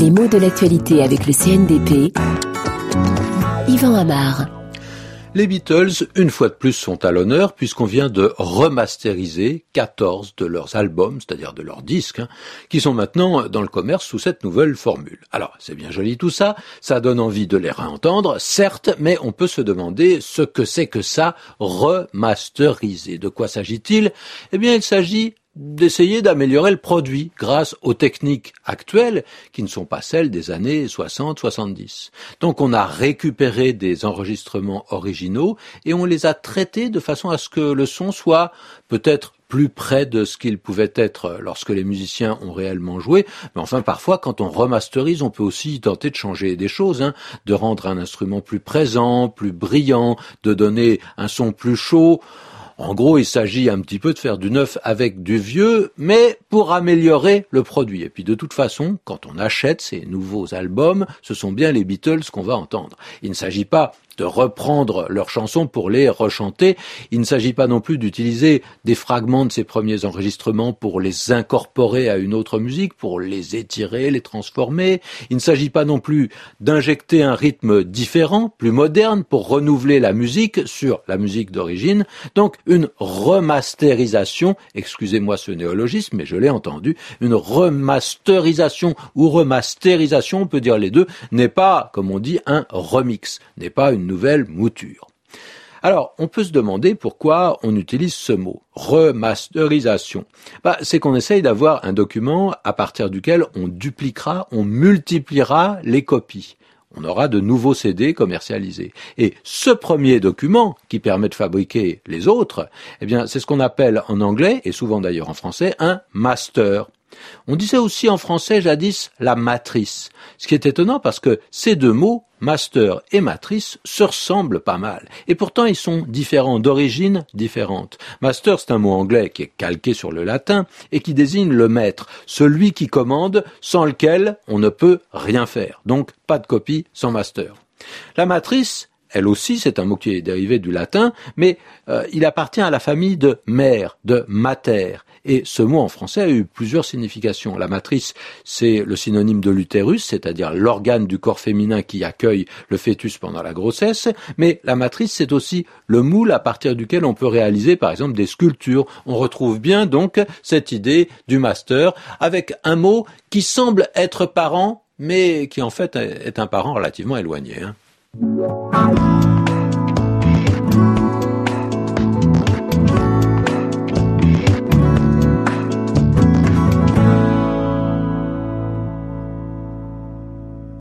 Les mots de l'actualité avec le CNDP. Yvan Amar. Les Beatles, une fois de plus, sont à l'honneur puisqu'on vient de remasteriser 14 de leurs albums, c'est-à-dire de leurs disques, hein, qui sont maintenant dans le commerce sous cette nouvelle formule. Alors, c'est bien joli tout ça, ça donne envie de les réentendre, certes, mais on peut se demander ce que c'est que ça, remasteriser. De quoi s'agit-il? Eh bien, il s'agit d'essayer d'améliorer le produit grâce aux techniques actuelles qui ne sont pas celles des années 60-70. Donc on a récupéré des enregistrements originaux et on les a traités de façon à ce que le son soit peut-être plus près de ce qu'il pouvait être lorsque les musiciens ont réellement joué. Mais enfin, parfois, quand on remasterise, on peut aussi tenter de changer des choses, hein, de rendre un instrument plus présent, plus brillant, de donner un son plus chaud. En gros, il s'agit un petit peu de faire du neuf avec du vieux, mais pour améliorer le produit. Et puis de toute façon, quand on achète ces nouveaux albums, ce sont bien les Beatles qu'on va entendre. Il ne s'agit pas de reprendre leurs chansons pour les rechanter. Il ne s'agit pas non plus d'utiliser des fragments de ces premiers enregistrements pour les incorporer à une autre musique, pour les étirer, les transformer. Il ne s'agit pas non plus d'injecter un rythme différent, plus moderne, pour renouveler la musique sur la musique d'origine. Donc une remasterisation, excusez-moi ce néologisme, mais je l'ai entendu, une remasterisation ou remasterisation, on peut dire les deux, n'est pas, comme on dit, un remix, n'est pas une nouvelle mouture. Alors, on peut se demander pourquoi on utilise ce mot, remasterisation. Bah, c'est qu'on essaye d'avoir un document à partir duquel on dupliquera, on multipliera les copies. On aura de nouveaux CD commercialisés. Et ce premier document, qui permet de fabriquer les autres, eh bien, c'est ce qu'on appelle en anglais, et souvent d'ailleurs en français, un master. On disait aussi en français jadis la matrice, ce qui est étonnant parce que ces deux mots, master et matrice, se ressemblent pas mal. Et pourtant ils sont différents, d'origine différente. Master c'est un mot anglais qui est calqué sur le latin et qui désigne le maître, celui qui commande, sans lequel on ne peut rien faire. Donc pas de copie sans master. La matrice, elle aussi, c'est un mot qui est dérivé du latin, mais euh, il appartient à la famille de mère, de mater. Et ce mot en français a eu plusieurs significations. La matrice, c'est le synonyme de l'utérus, c'est-à-dire l'organe du corps féminin qui accueille le fœtus pendant la grossesse. Mais la matrice, c'est aussi le moule à partir duquel on peut réaliser, par exemple, des sculptures. On retrouve bien donc cette idée du master avec un mot qui semble être parent, mais qui en fait est un parent relativement éloigné. Hein. Música